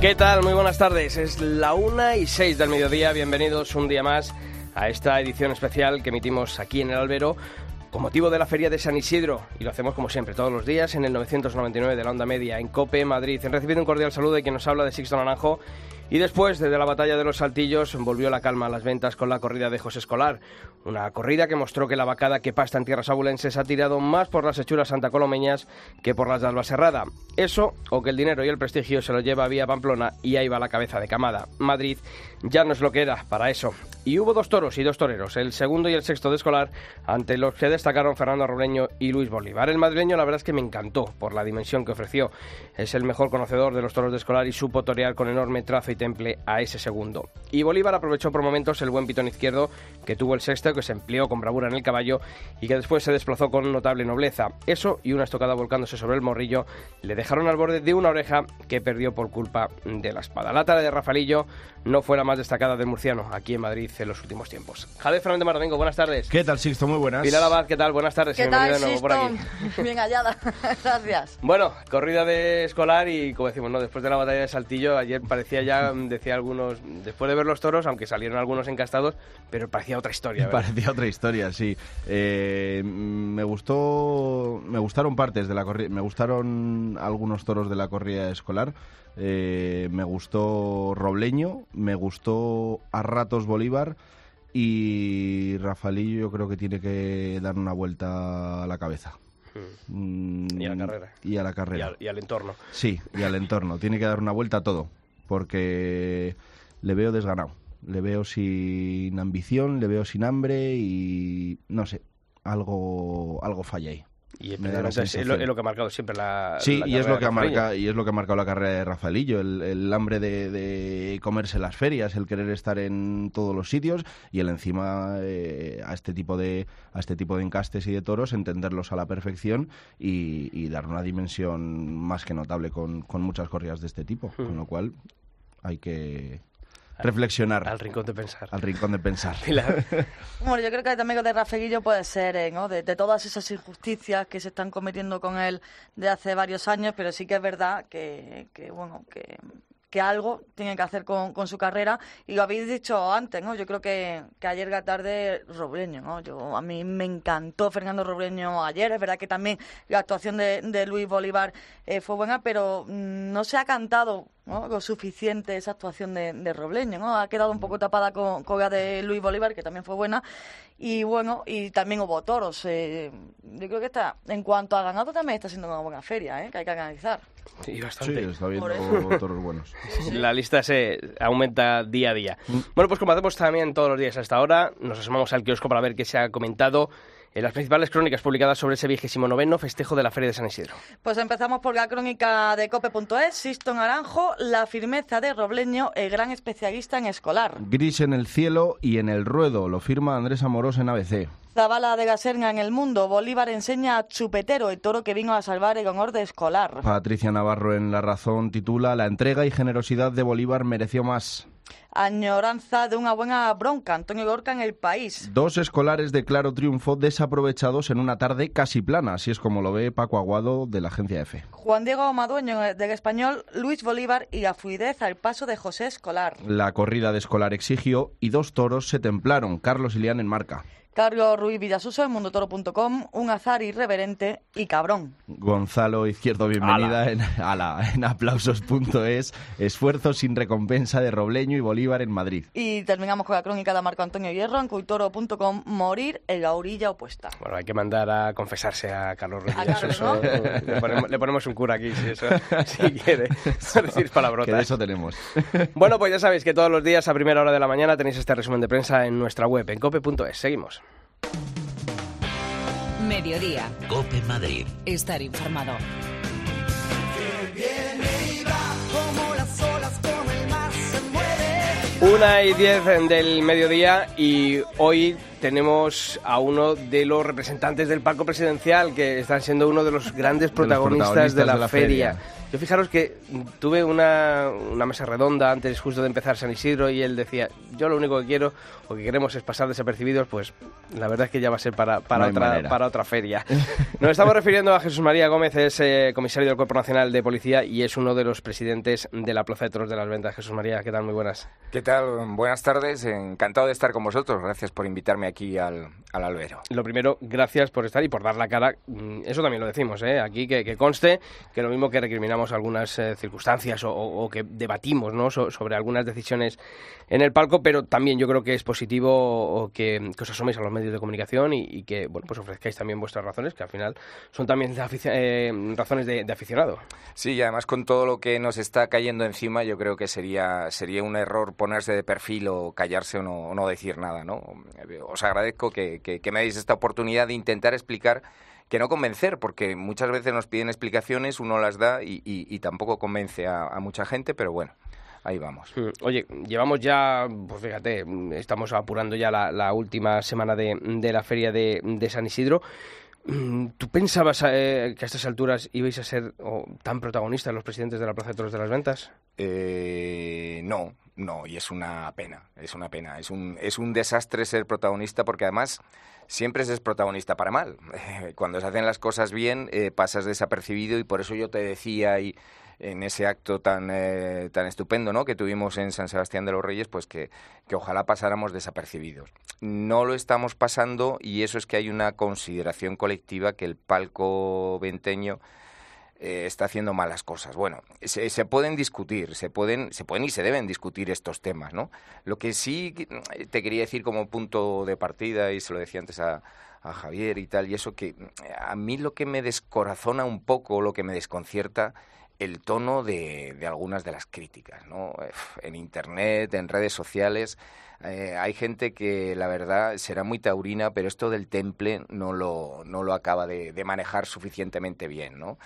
¿Qué tal? Muy buenas tardes. Es la una y seis del mediodía. Bienvenidos un día más a esta edición especial que emitimos aquí en el Albero con motivo de la Feria de San Isidro. Y lo hacemos como siempre, todos los días en el 999 de la Onda Media, en COPE, Madrid. He recibido un cordial saludo de quien nos habla de Sixto Naranjo y después, desde la batalla de los Saltillos, volvió la calma a las ventas con la corrida de José Escolar. Una corrida que mostró que la vacada que pasta en tierras abulenses ha tirado más por las hechuras santacolomeñas que por las de Albaserrada. Eso, o que el dinero y el prestigio se lo lleva vía Pamplona y ahí va la cabeza de camada. Madrid ya no es lo que era para eso. Y hubo dos toros y dos toreros, el segundo y el sexto de Escolar, ante los que destacaron Fernando Robleño y Luis Bolívar. El madrileño la verdad es que me encantó por la dimensión que ofreció. Es el mejor conocedor de los toros de Escolar y supo torear con enorme trazo y temple a ese segundo. Y Bolívar aprovechó por momentos el buen pitón izquierdo que tuvo el sexto, que se empleó con bravura en el caballo y que después se desplazó con notable nobleza. Eso y una estocada volcándose sobre el morrillo le dejaron al borde de una oreja que perdió por culpa de la espada. La tara de Rafalillo no fue la más destacada del murciano aquí en Madrid en los últimos tiempos. Javier Fernández Mardomingo, buenas tardes. ¿Qué tal, Sixto? Muy buenas. Pilar Abad, ¿qué tal? Buenas tardes. ¿Qué Bienvenido tal, de nuevo por aquí. Bien hallada, gracias. Bueno, corrida de escolar y como decimos, ¿no? después de la batalla de Saltillo, ayer parecía ya, decía algunos, después de ver los toros, aunque salieron algunos encastados, pero parecía otra historia. ¿verdad? Parecía otra historia, sí. Eh, me gustó, me gustaron partes de la corrida, me gustaron algunos toros de la corrida escolar. Eh, me gustó Robleño, me gustó a ratos Bolívar y Rafalillo yo creo que tiene que dar una vuelta a la cabeza. Mm, Y a la carrera. Y a la Y carrera. al, y al entorno. Sí, y al entorno. Tiene que dar una vuelta a todo, porque le veo desganado. Le veo sin ambición, le veo sin hambre y no sé, algo, algo falla ahí. Y precisamente es, lo, es lo que ha marcado siempre la. Sí, la y es lo que ha marcado y es lo que ha marcado la carrera de Rafaelillo, el, el hambre de, de comerse las ferias, el querer estar en todos los sitios y el encima eh, a este tipo de a este tipo de encastes y de toros entenderlos a la perfección y, y dar una dimensión más que notable con, con muchas corridas de este tipo, con lo cual hay que reflexionar Al rincón de pensar. al rincón de pensar. Bueno, yo creo que también de Rafaelillo puede ser, eh, ¿no? De, de todas esas injusticias que se están cometiendo con él de hace varios años, pero sí que es verdad que, que bueno, que, que algo tiene que hacer con, con su carrera. Y lo habéis dicho antes, ¿no? Yo creo que, que ayer la tarde Robleño, ¿no? Yo, a mí me encantó Fernando Robleño ayer. Es verdad que también la actuación de, de Luis Bolívar eh, fue buena, pero mm, no se ha cantado ¿no? lo suficiente esa actuación de, de Robleño, ¿no? Ha quedado un poco tapada con, con la de Luis Bolívar, que también fue buena. Y bueno, y también hubo toros. eh, yo creo que está, en cuanto a ganado, también está siendo una buena feria, ¿eh? Que hay que analizar. Y Sí, bastante. está Por viendo toros buenos. La lista se aumenta día a día. Mm. Bueno, pues como hacemos también todos los días hasta ahora, nos asomamos al kiosco para ver qué se ha comentado en las principales crónicas publicadas sobre ese vigésimo noveno festejo de la Feria de San Isidro. Pues empezamos por la crónica de cope.es. Sisto Naranjo, la firmeza de Robleño, el gran especialista en escolar. Gris en el cielo y en el ruedo, lo firma Andrés Amorós en ABC. Zabala de la Serna en el mundo. Bolívar enseña a Chupetero, el toro que vino a salvar el honor de escolar. Patricia Navarro en La Razón titula La entrega y generosidad de Bolívar mereció más. Añoranza de una buena bronca. Antonio Gorka en el país. Dos escolares de claro triunfo desaprovechados en una tarde casi plana, así es como lo ve Paco Aguado de la agencia EFE. Juan Diego Madueño del español, Luis Bolívar y la fluidez al paso de José Escolar. La corrida de escolar exigió y dos toros se templaron, Carlos Ilián en marca. Carlos Ruiz Villasuso en mundotoro.com, un azar irreverente y cabrón. Gonzalo Izquierdo, bienvenida en, en aplausos.es, esfuerzo sin recompensa de Robleño y Bolívar en Madrid. Y terminamos con la crónica de Marco Antonio Hierro en cultoro.com, morir en la orilla opuesta. Bueno, hay que mandar a confesarse a Carlos Ruiz Villasuso. le, ponemos, un cura aquí, si, eso, si quiere, decir palabrotas. Que de eso tenemos. Bueno, pues ya sabéis que todos los días a primera hora de la mañana tenéis este resumen de prensa en nuestra web, en cope.es. Seguimos. Mediodía. Cope Madrid. Estar informado. Una y diez del mediodía y hoy tenemos a uno de los representantes del palco presidencial que están siendo uno de los grandes protagonistas, de, la feria. Yo fijaros que tuve una, una, mesa redonda antes justo de empezar San Isidro y él decía, yo lo único que quiero o que queremos es pasar desapercibidos, pues la verdad es que ya va a ser para, para, otra, para otra feria. Nos estamos refiriendo a Jesús María Gómez, es eh, comisario del Cuerpo Nacional de Policía y es uno de los presidentes de la Plaza de Toros de las Ventas. Jesús María, ¿qué tal? Muy buenas. ¿Qué tal? Buenas tardes, encantado de estar con vosotros. Gracias por invitarme aquí al, al albero. Lo primero, gracias por estar y por dar la cara. Mm, eso también lo decimos, ¿eh? aquí que, que conste que lo mismo que recriminamos algunas eh, circunstancias o, que debatimos ¿no? sobre algunas decisiones en el palco, pero también yo creo que es positivo que, que os asoméis a los medios de comunicación y, que bueno pues ofrezcáis también vuestras razones, que al final son también eh, razones de, aficionado. Sí, y además con todo lo que nos está cayendo encima, yo creo que sería, sería un error ponerse de perfil o callarse o no, o no decir nada. ¿no? Os agradezco que, que, me deis esta oportunidad de intentar explicar que no convencer, porque muchas veces nos piden explicaciones, uno las da y, tampoco convence a, mucha gente, pero bueno, ahí vamos. Mm, oye, llevamos ya, pues fíjate, estamos apurando ya la, última semana de, la feria de, San Isidro. Mm, ¿Tú pensabas eh, que a estas alturas ibais a ser tan protagonistas los presidentes de la Plaza de Toros de las Ventas? Eh, no, no, y es una pena, es una pena. Es un, es un desastre ser protagonista porque además siempre es protagonista para mal. Cuando se hacen las cosas bien, eh, pasas desapercibido y por eso yo te decía y en ese acto tan, eh, tan estupendo ¿no? que tuvimos en San Sebastián de los Reyes, pues que, que ojalá pasáramos desapercibidos. No lo estamos pasando y eso es que hay una consideración colectiva que el palco venteño eh, está haciendo malas cosas. Bueno, se, pueden discutir, se pueden, se pueden y se deben discutir estos temas, ¿no? Lo que sí te quería decir como punto de partida, y se lo decía antes a, Javier y tal, y eso que a mí lo que me descorazona un poco, lo que me desconcierta, el tono de, algunas de las críticas, ¿no? En Internet, en redes sociales, eh, hay gente que la verdad será muy taurina, pero esto del temple no lo, no lo acaba de, de manejar suficientemente bien, ¿no?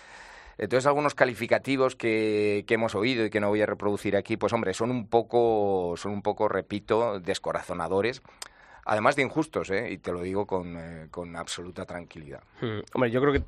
Entonces, algunos calificativos que, que, hemos oído y que no voy a reproducir aquí, pues hombre, son un poco, son un poco, repito, descorazonadores además de injustos, ¿eh? y te lo digo con, eh, con absoluta tranquilidad. Hmm. Hombre, yo creo que,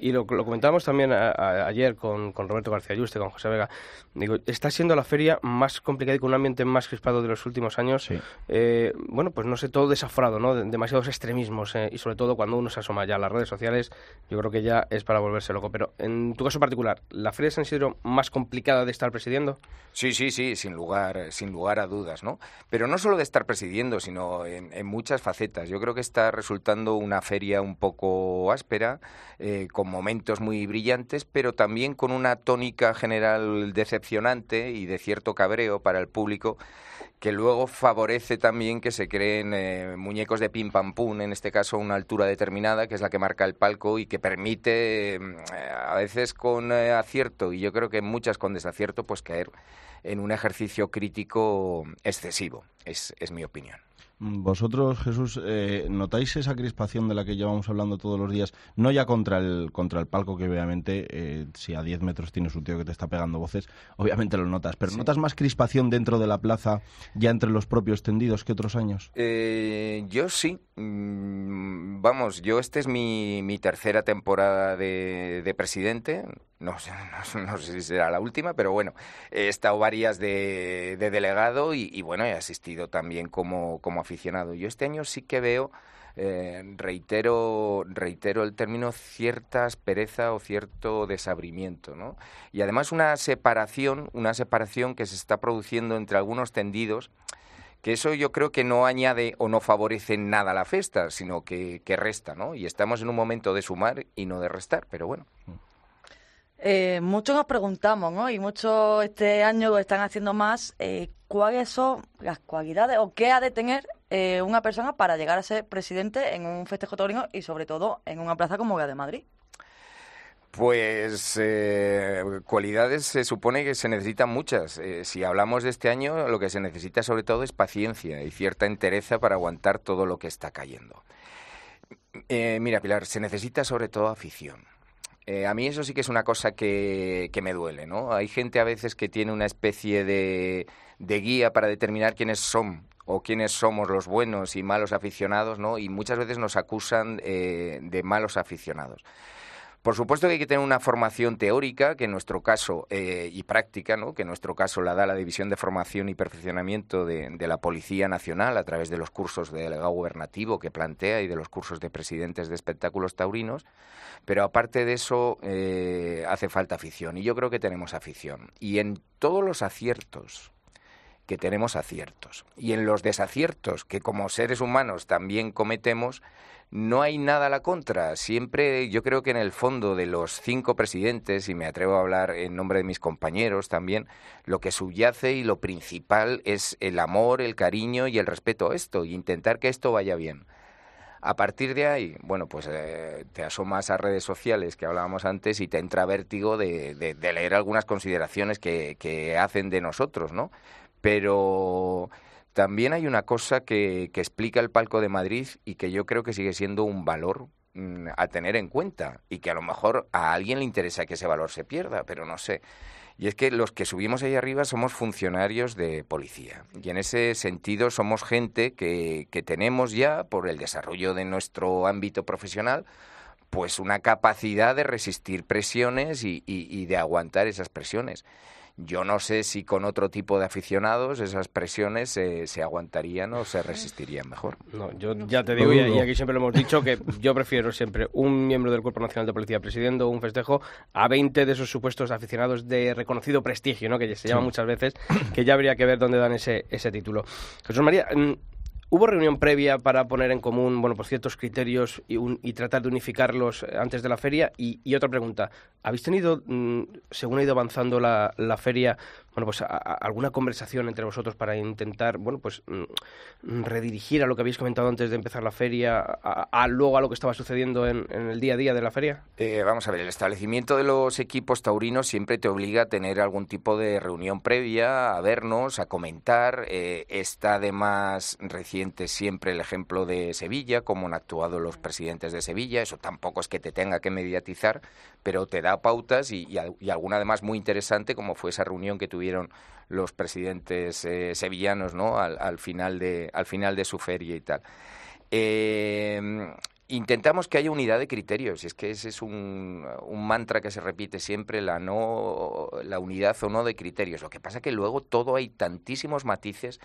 y lo, lo comentábamos también ayer con, con, Roberto García Yuste, con José Vega, digo, está siendo la feria más complicada y con un ambiente más crispado de los últimos años. Eh, bueno, pues no sé, todo desaforado, ¿no? demasiados extremismos, y sobre todo cuando uno se asoma ya a las redes sociales, yo creo que ya es para volverse loco. Pero en tu caso particular, ¿la feria de San Isidro más complicada de estar presidiendo? Sí, sí, sí, sin lugar, sin lugar a dudas, ¿no? Pero no solo de estar presidiendo, sino en en, muchas facetas. Yo creo que está resultando una feria un poco áspera, eh, con momentos muy brillantes, pero también con una tónica general decepcionante y de cierto cabreo para el público que luego favorece también que se creen eh, muñecos de pim pam pum, en este caso una altura determinada, que es la que marca el palco y que permite, eh, a veces con acierto y yo creo que muchas con desacierto, pues caer en un ejercicio crítico excesivo, es mi opinión. Vosotros, Jesús, eh, ¿notáis esa crispación de la que llevamos hablando todos los días? No ya contra el, contra el palco, que obviamente, eh, si a 10 metros tienes un tío que te está pegando voces, obviamente lo notas, pero ¿notas más crispación dentro de la plaza, ya entre los propios tendidos que otros años? Eh, yo sí. Mm, vamos, yo esta es mi, mi tercera temporada de, de presidente no, no, sé si será la última, pero bueno, he estado varias de, delegado y, bueno, he asistido también como, como aficionado. Yo este año sí que veo, eh, reitero, reitero el término, cierta aspereza o cierto desabrimiento, ¿no? Y además una separación, una separación que se está produciendo entre algunos tendidos que eso yo creo que no añade o no favorece nada a la fiesta, sino que, resta, ¿no? Y estamos en un momento de sumar y no de restar, pero bueno. Eh, muchos nos preguntamos, ¿no? Y muchos este año lo están haciendo más, eh, ¿cuáles son las cualidades o qué ha de tener eh, una persona para llegar a ser presidente en un festejo taurino y sobre todo en una plaza como la de Madrid? Pues eh, cualidades se supone que se necesitan muchas. Eh, si hablamos de este año, lo que se necesita sobre todo es paciencia y cierta entereza para aguantar todo lo que está cayendo. Mira, Pilar, se necesita sobre todo afición. a mí eso sí que es una cosa que, que, me duele, ¿no? Hay gente a veces que tiene una especie de, de guía para determinar quiénes son o quiénes somos los buenos y malos aficionados, ¿no? Y muchas veces nos acusan de malos aficionados. Por supuesto que hay que tener una formación teórica, que en nuestro caso, eh, y práctica, ¿no? que en nuestro caso la da la División de Formación y Perfeccionamiento de, la Policía Nacional a través de los cursos de delegado gubernativo que plantea y de los cursos de presidentes de espectáculos taurinos. Pero aparte de eso, eh, hace falta afición. Y yo creo que tenemos afición. Y en todos los aciertos que tenemos aciertos. Y en los desaciertos que como seres humanos también cometemos, no hay nada a la contra. Siempre yo creo que en el fondo de los cinco presidentes, y me atrevo a hablar en nombre de mis compañeros también, lo que subyace y lo principal es el amor, el cariño y el respeto a esto, y intentar que esto vaya bien. A partir de ahí, bueno, pues eh, te asomas a redes sociales que hablábamos antes y te entra vértigo de, leer algunas consideraciones que, que hacen de nosotros, ¿no? Pero también hay una cosa que, explica el palco de Madrid y que yo creo que sigue siendo un valor mm, a tener en cuenta y que a lo mejor a alguien le interesa que ese valor se pierda, pero no sé. Y es que los que subimos ahí arriba somos funcionarios de policía. Y en ese sentido somos gente que, que tenemos ya, por el desarrollo de nuestro ámbito profesional, pues una capacidad de resistir presiones y, y de aguantar esas presiones. Yo no sé si con otro tipo de aficionados esas presiones se aguantarían o se resistirían mejor. No, yo ya te digo, y, aquí siempre lo hemos dicho, que yo prefiero siempre un miembro del Cuerpo Nacional de Policía presidiendo un festejo a 20 de esos supuestos aficionados de reconocido prestigio, ¿no? que se llama muchas veces, que ya habría que ver dónde dan ese, ese título. Jesús María, mm, ¿Hubo reunión previa para poner en común bueno, pues ciertos criterios y, tratar de unificarlos eh, antes de la feria? Y, otra pregunta, ¿habéis tenido, mm, según ha ido avanzando la, la feria, bueno, pues alguna conversación entre vosotros para intentar, bueno, pues mm, redirigir a lo que habéis comentado antes de empezar la feria, a, luego a lo que estaba sucediendo en, el día a día de la feria? Eh, vamos a ver, el establecimiento de los equipos taurinos siempre te obliga a tener algún tipo de reunión previa, a vernos, a comentar. Eh, está además reciente siempre el ejemplo de Sevilla, cómo han actuado los presidentes de Sevilla. Eso tampoco es que te tenga que mediatizar, pero te da pautas y, y alguna además muy interesante, como fue esa reunión que tuvimos los presidentes eh, sevillanos ¿no? Al, final de, al final de su feria y tal. Eh, intentamos que haya unidad de criterios, es que ese es un, un, mantra que se repite siempre, la, no, la unidad o no de criterios. Lo que pasa es que luego todo hay tantísimos matices,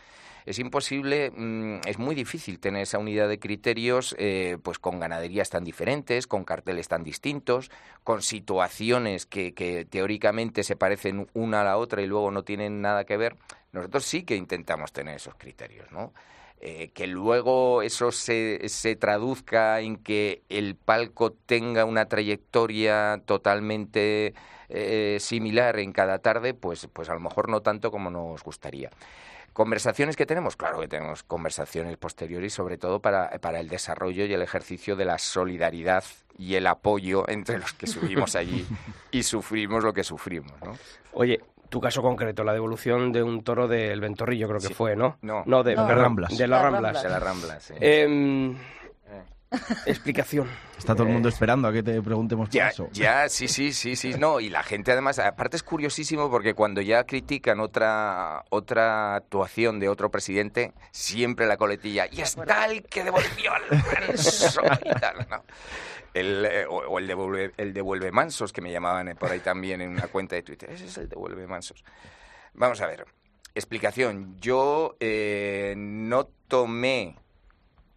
es imposible, mm, es muy difícil tener esa unidad de criterios eh, pues con ganaderías tan diferentes, con carteles tan distintos, con situaciones que, que teóricamente se parecen una a la otra y luego no tienen nada que ver. Nosotros sí que intentamos tener esos criterios, ¿no? Eh, que luego eso se, se traduzca en que el palco tenga una trayectoria totalmente eh, similar en cada tarde, pues, pues a lo mejor no tanto como nos gustaría. ¿Conversaciones que tenemos? Claro que tenemos conversaciones posteriores, sobre todo para, para, el desarrollo y el ejercicio de la solidaridad y el apoyo entre los que subimos allí y sufrimos lo que sufrimos. ¿no? Oye, tu caso concreto, la devolución de un toro del Ventorrillo, creo que fue, ¿no? No, no de, Ramblas. De las Ramblas. De las Ramblas, sí. Eh. Explicación. Está todo el mundo esperando a que te preguntemos ya, eso. Ya, sí, sí, sí, sí, no, y la gente además, aparte es curiosísimo porque cuando ya critican otra otra actuación de otro presidente, siempre la coletilla, y es tal que devolvió al y tal, ¿no? El, eh, o, el, devuelve, el devuelve mansos, que me llamaban por ahí también en una cuenta de Twitter. Ese es el devuelve mansos. Vamos a ver. Explicación. Yo eh, no tomé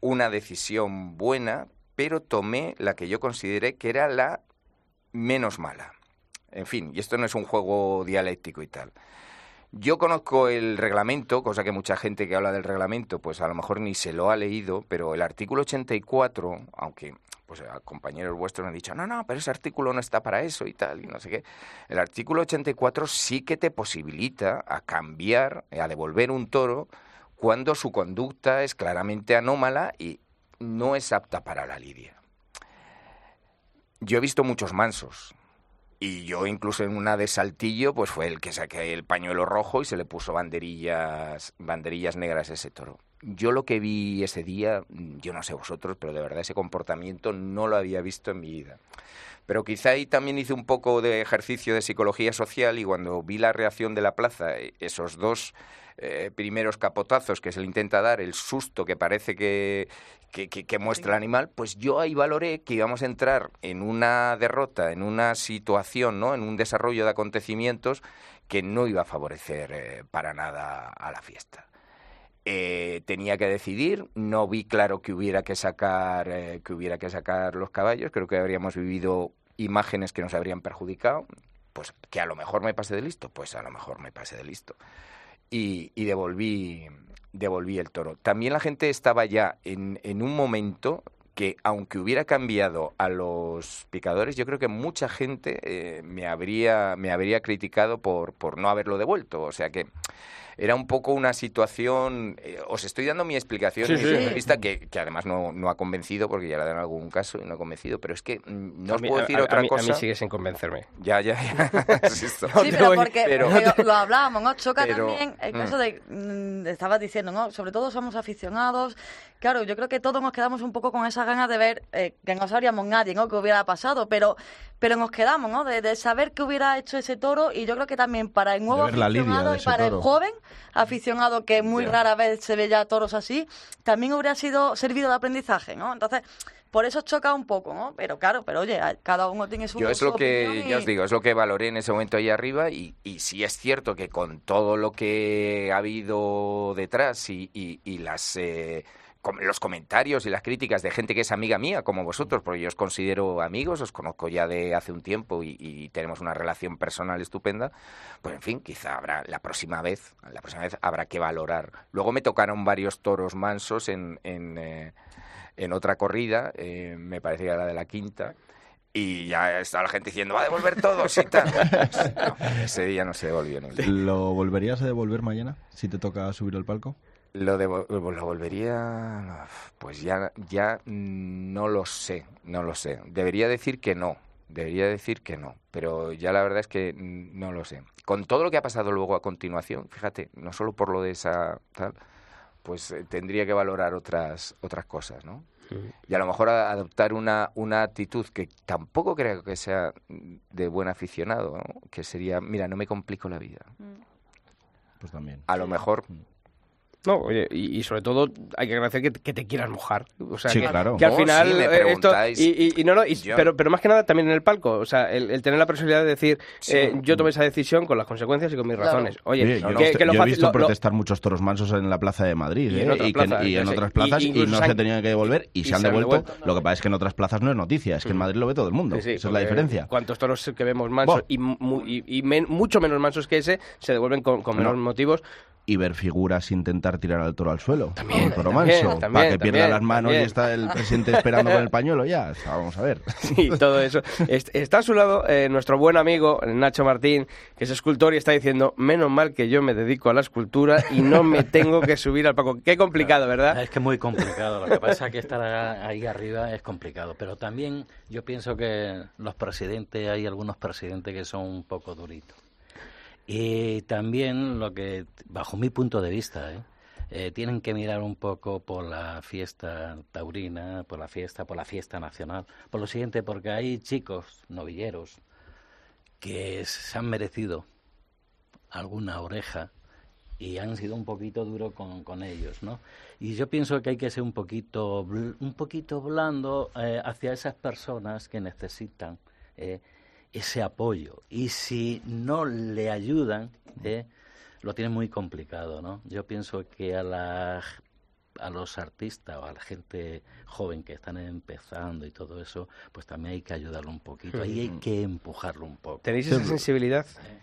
una decisión buena, pero tomé la que yo consideré que era la menos mala. En fin, y esto no es un juego dialéctico y tal. Yo conozco el reglamento, cosa que mucha gente que habla del reglamento, pues a lo mejor ni se lo ha leído, pero el artículo 84, aunque pues compañeros vuestros me han dicho, no, no, pero ese artículo no está para eso y tal, y no sé qué. El artículo 84 sí que te posibilita a cambiar, a devolver un toro cuando su conducta es claramente anómala y no es apta para la lidia. Yo he visto muchos mansos, y yo incluso en una de Saltillo, pues fue el que saqué el pañuelo rojo y se le puso banderillas, banderillas negras a ese toro. Yo lo que vi ese día, yo no sé vosotros, pero de verdad ese comportamiento no lo había visto en mi vida. Pero quizá ahí también hice un poco de ejercicio de psicología social y cuando vi la reacción de la plaza, esos dos eh, primeros capotazos que se le intenta dar, el susto que parece que, que, muestra el animal, pues yo ahí valoré que íbamos a entrar en una derrota, en una situación, ¿no? en un desarrollo de acontecimientos que no iba a favorecer eh, para nada a la fiesta. Eh, tenía que decidir, no vi claro que hubiera que sacar que hubiera que sacar los caballos, creo que habríamos vivido imágenes que nos habrían perjudicado, pues que a lo mejor me pase de listo, pues a lo mejor me pase de listo y, devolví, devolví el toro. También la gente estaba ya en, en un momento que aunque hubiera cambiado a los picadores, yo creo que mucha gente eh, me habría me habría criticado por, por no haberlo devuelto. O sea que era un poco una situación. Eh, os estoy dando mi explicación mi vista, que, que, además no, no, ha convencido, porque ya la dan algún caso y no ha convencido, pero es que mm, no os puedo decir otra cosa. A mí sigue sin convencerme. Ya, ya, ya. sí, pero porque lo hablábamos, ¿no? Choca también el caso mm. de. Mm, estabas diciendo, ¿no? Sobre todo somos aficionados. Claro, yo creo que todos nos quedamos un poco con esa ganas de ver eh, que no sabríamos nadie, ¿no? Que hubiera pasado, pero, pero nos quedamos, ¿no? De, de saber qué hubiera hecho ese toro y yo creo que también para el nuevo aficionado y para el joven aficionado que muy rara vez se ve ya toros así, también hubiera sido servido de aprendizaje, ¿no? Entonces, por eso choca un poco, ¿no? Pero claro, pero oye, cada uno tiene su Yo es lo que, ya os digo, es lo que valoré en ese momento ahí arriba y, y sí es cierto que con todo lo que ha habido detrás y, y, las... Eh, los comentarios y las críticas de gente que es amiga mía, como vosotros, porque yo os considero amigos, os conozco ya de hace un tiempo y, tenemos una relación personal estupenda, pues en fin, quizá habrá la próxima vez, la próxima vez habrá que valorar. Luego me tocaron varios toros mansos en, en, eh, otra corrida, eh, me parece que era la de la quinta, y ya está la gente diciendo, va a devolver todo, y tal. ese día no se devolvió. ¿Lo volverías a devolver mañana si te toca subir al palco? Lo, de, lo volvería, pues ya, ya no lo sé, no lo sé. Debería decir que no, debería decir que no, pero ya la verdad es que no lo sé. Con todo lo que ha pasado luego a continuación, fíjate, no solo por lo de esa tal, pues eh, tendría que valorar otras otras cosas, ¿no? Y a lo mejor adoptar una, una actitud que tampoco creo que sea de buen aficionado, ¿no? que sería, mira, no me complico la vida. Mm. Pues también. A lo mejor mm. No, oye, y, sobre todo hay que agradecer que, te quieras mojar. O sea, sí, que, claro. que al final eh, esto, y, no, no, pero, pero más que nada también en el palco, o sea, el, tener la posibilidad de decir, eh, yo tomé esa decisión con las consecuencias y con mis razones. Oye, yo, que, he visto protestar muchos toros mansos en la plaza de Madrid y en, ¿eh? en otras plazas y, no se tenían que devolver y, se han devuelto. Lo que pasa es que en otras plazas no es noticia, es que en mm. Madrid lo ve todo el mundo. Esa es la diferencia. ¿Cuántos toros que vemos mansos y, mucho menos mansos que ese se devuelven con, con menos motivos? y ver figuras intentar tirar al toro al suelo. También, toro manso, para que pierda las manos y está el presidente esperando con el pañuelo ya. vamos a ver. Sí, todo eso. Está a su lado eh, nuestro buen amigo Nacho Martín, que es escultor y está diciendo, menos mal que yo me dedico a la escultura y no me tengo que subir al paco. Qué complicado, ¿verdad? Es que es muy complicado. Lo que pasa es que estar ahí arriba es complicado. Pero también yo pienso que los presidentes, hay algunos presidentes que son un poco duritos. Y también lo que, bajo mi punto de vista, ¿eh? Eh, tienen que mirar un poco por la fiesta taurina, por la fiesta, por la fiesta nacional, por lo siguiente, porque hay chicos novilleros que se han merecido alguna oreja y han sido un poquito duro con, con, ellos, ¿no? Y yo pienso que hay que ser un poquito, un poquito blando eh, hacia esas personas que necesitan ese apoyo. Y si no le ayudan, ¿eh? Lo tienen muy complicado, ¿no? Yo pienso que a la a los artistas o a la gente joven que están empezando y todo eso, pues también hay que ayudarlo un poquito, ahí hay que empujarlo un poco. ¿Tenéis esa sensibilidad? Eh,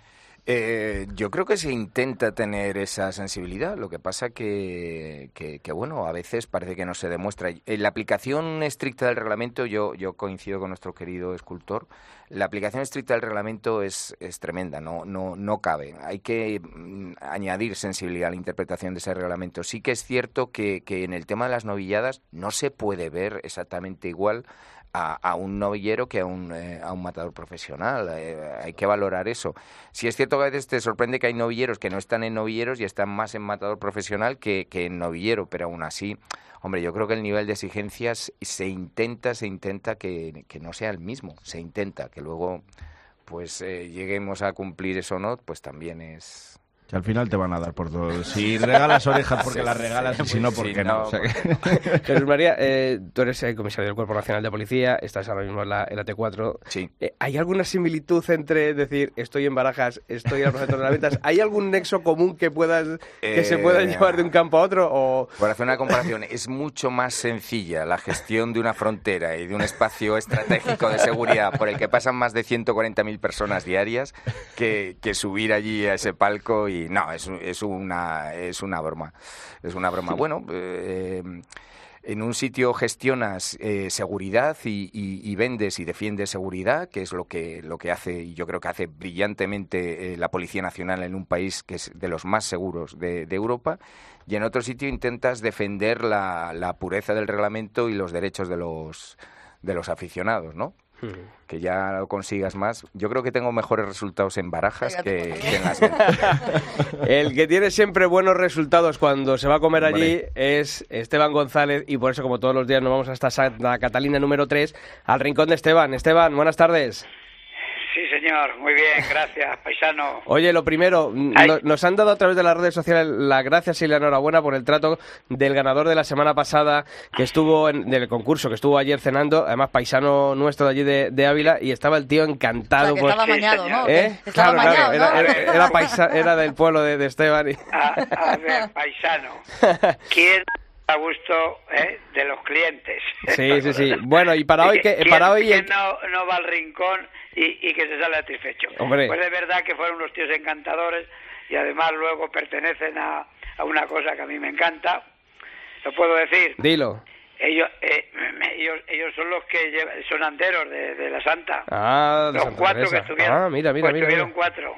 yo creo que se intenta tener esa sensibilidad. Lo que pasa que, que, que, bueno, a veces parece que no se demuestra. En la aplicación estricta del reglamento, yo, yo coincido con nuestro querido escultor, la aplicación estricta del reglamento es, es tremenda, no, no, no cabe. Hay que mm, añadir sensibilidad a la interpretación de ese reglamento. Sí que es cierto que, que en el tema de las novilladas no se puede ver exactamente igual a, un novillero que a un, eh, a un matador profesional. Eh, hay que valorar eso. Si es cierto que a veces te sorprende que hay novilleros que no están en novilleros y están más en matador profesional que, que en novillero, pero aún así, hombre, yo creo que el nivel de exigencias se intenta, se intenta que, que no sea el mismo. Se intenta que luego pues eh, lleguemos a cumplir eso o no, pues también es, que al final te van a dar por todo. Si regalas orejas porque las regalas y si no, porque no. Jesús María, eh, tú eres el comisario del Cuerpo Nacional de Policía, estás ahora mismo en la, T4. Sí. Eh, ¿Hay alguna similitud entre decir estoy en Barajas, estoy en el proyecto de las ventas? ¿Hay algún nexo común que puedas que se pueda eh, llevar de un campo a otro? O... Por hacer una comparación, es mucho más sencilla la gestión de una frontera y de un espacio estratégico de seguridad por el que pasan más de 140.000 personas diarias que, que subir allí a ese palco y no, es, es, una, es una broma. Es una broma. Bueno, eh, en un sitio gestionas eh, seguridad y, vendes y defiendes seguridad, que es lo que, lo que hace, y yo creo que hace brillantemente eh, la Policía Nacional en un país que es de los más seguros de, Europa, y en otro sitio intentas defender la, la, pureza del reglamento y los derechos de los, de los aficionados, ¿no? Que ya lo consigas más. Yo creo que tengo mejores resultados en barajas que, en las El que tiene siempre buenos resultados cuando se va a comer allí es Esteban González y por eso como todos los días nos vamos hasta Santa Catalina número 3 al rincón de Esteban. Esteban, buenas tardes. Sí, señor, muy bien, gracias, paisano. Oye, lo primero, nos han dado a través de las redes sociales las gracias y la enhorabuena por el trato del ganador de la semana pasada que estuvo en el concurso, que estuvo ayer cenando, además paisano nuestro de allí de, Ávila, y estaba el tío encantado. estaba mañado, ¿no? ¿Eh? Estaba claro, era, era, del pueblo de, Esteban. A, ver, paisano, ¿quién a gusto ¿eh? de los clientes. Sí, sí, sí. Bueno, y para hoy que para hoy no, no va al rincón y, que se sale satisfecho. Pues de verdad que fueron unos tíos encantadores y además luego pertenecen a, a una cosa que a mí me encanta. ¿Lo puedo decir? Dilo. Ellos, eh, ellos, ellos son los que son anderos de, de, la Santa. Ah, de Los cuatro que estuvieron. Ah, mira, mira, pues Estuvieron cuatro.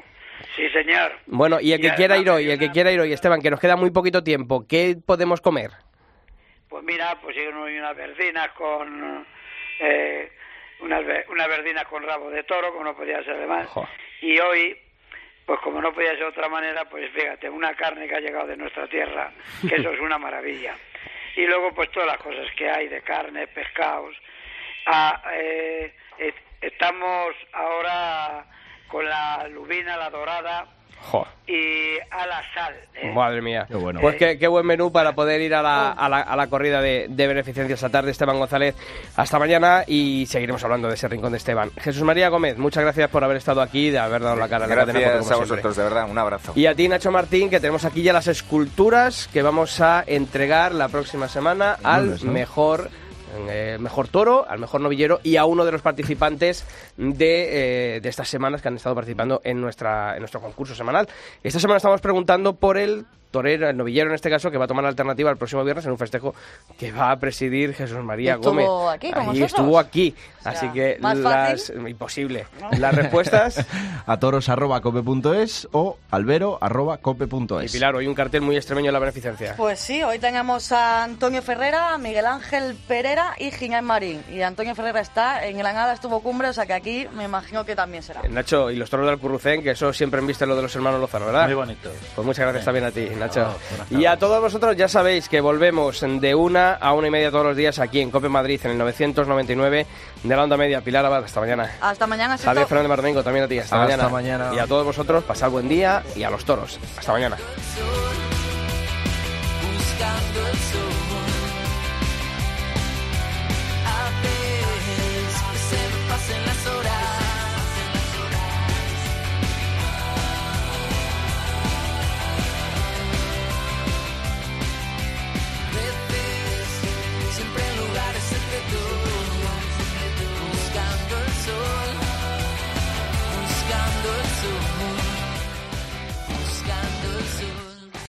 Sí, señor. Bueno, y el que quiera ir hoy, el que quiera ir hoy, Esteban, que nos queda muy poquito tiempo, ¿qué podemos comer? Pues mira, pues siguen unas verdinas con eh, unas, unas verdinas con rabo de toro, como no podía ser de más. Y hoy, pues como no podía ser de otra manera, pues fíjate, una carne que ha llegado de nuestra tierra, que eso es una maravilla. Y luego, pues todas las cosas que hay de carne, pescados. Ah, eh, estamos ahora con la lubina, la dorada, y a la sal. ¿eh? Madre mía. Pues qué, buen menú para poder ir a la, a la, a la corrida de, de, beneficencia esta tarde, Esteban González. Hasta mañana y seguiremos hablando de ese rincón de Esteban. Jesús María Gómez, muchas gracias por haber estado aquí, de haber dado la cara. Gracias a vosotros, de verdad, un abrazo. Y a ti, Nacho Martín, que tenemos aquí ya las esculturas que vamos a entregar la próxima semana al mejor el mejor toro, al mejor novillero y a uno de los participantes de, eh, de estas semanas que han estado participando en, nuestra, en nuestro concurso semanal. Esta semana estamos preguntando por el torero, el novillero en este caso, que va a tomar la alternativa el próximo viernes en un festejo que va a presidir Jesús María Gómez. Aquí con estuvo aquí, así que las imposible. Las respuestas a toros@cope.es o albero@cope.es. Y Pilar, hoy un cartel muy extremeño en la beneficencia. Pues sí, hoy tenemos a Antonio Ferrera, Miguel Ángel Pereira y Ginés Marín. Y Antonio Ferrera está en Granada, estuvo cumbre, o sea que aquí me imagino que también será. Nacho, y los toros del Currucén, que eso siempre han visto lo de los hermanos Lozano, ¿verdad? Muy bonito. Pues muchas gracias también a ti y a todos vosotros ya sabéis que volvemos de una a una y media todos los días aquí en Cope Madrid, en el 999 de la onda media. Pilar Abad, hasta mañana. Hasta mañana, Javier Fernández Mardomingo, también a ti. Hasta, hasta mañana. Y a todos vosotros, pasad buen día y a los toros. Hasta mañana.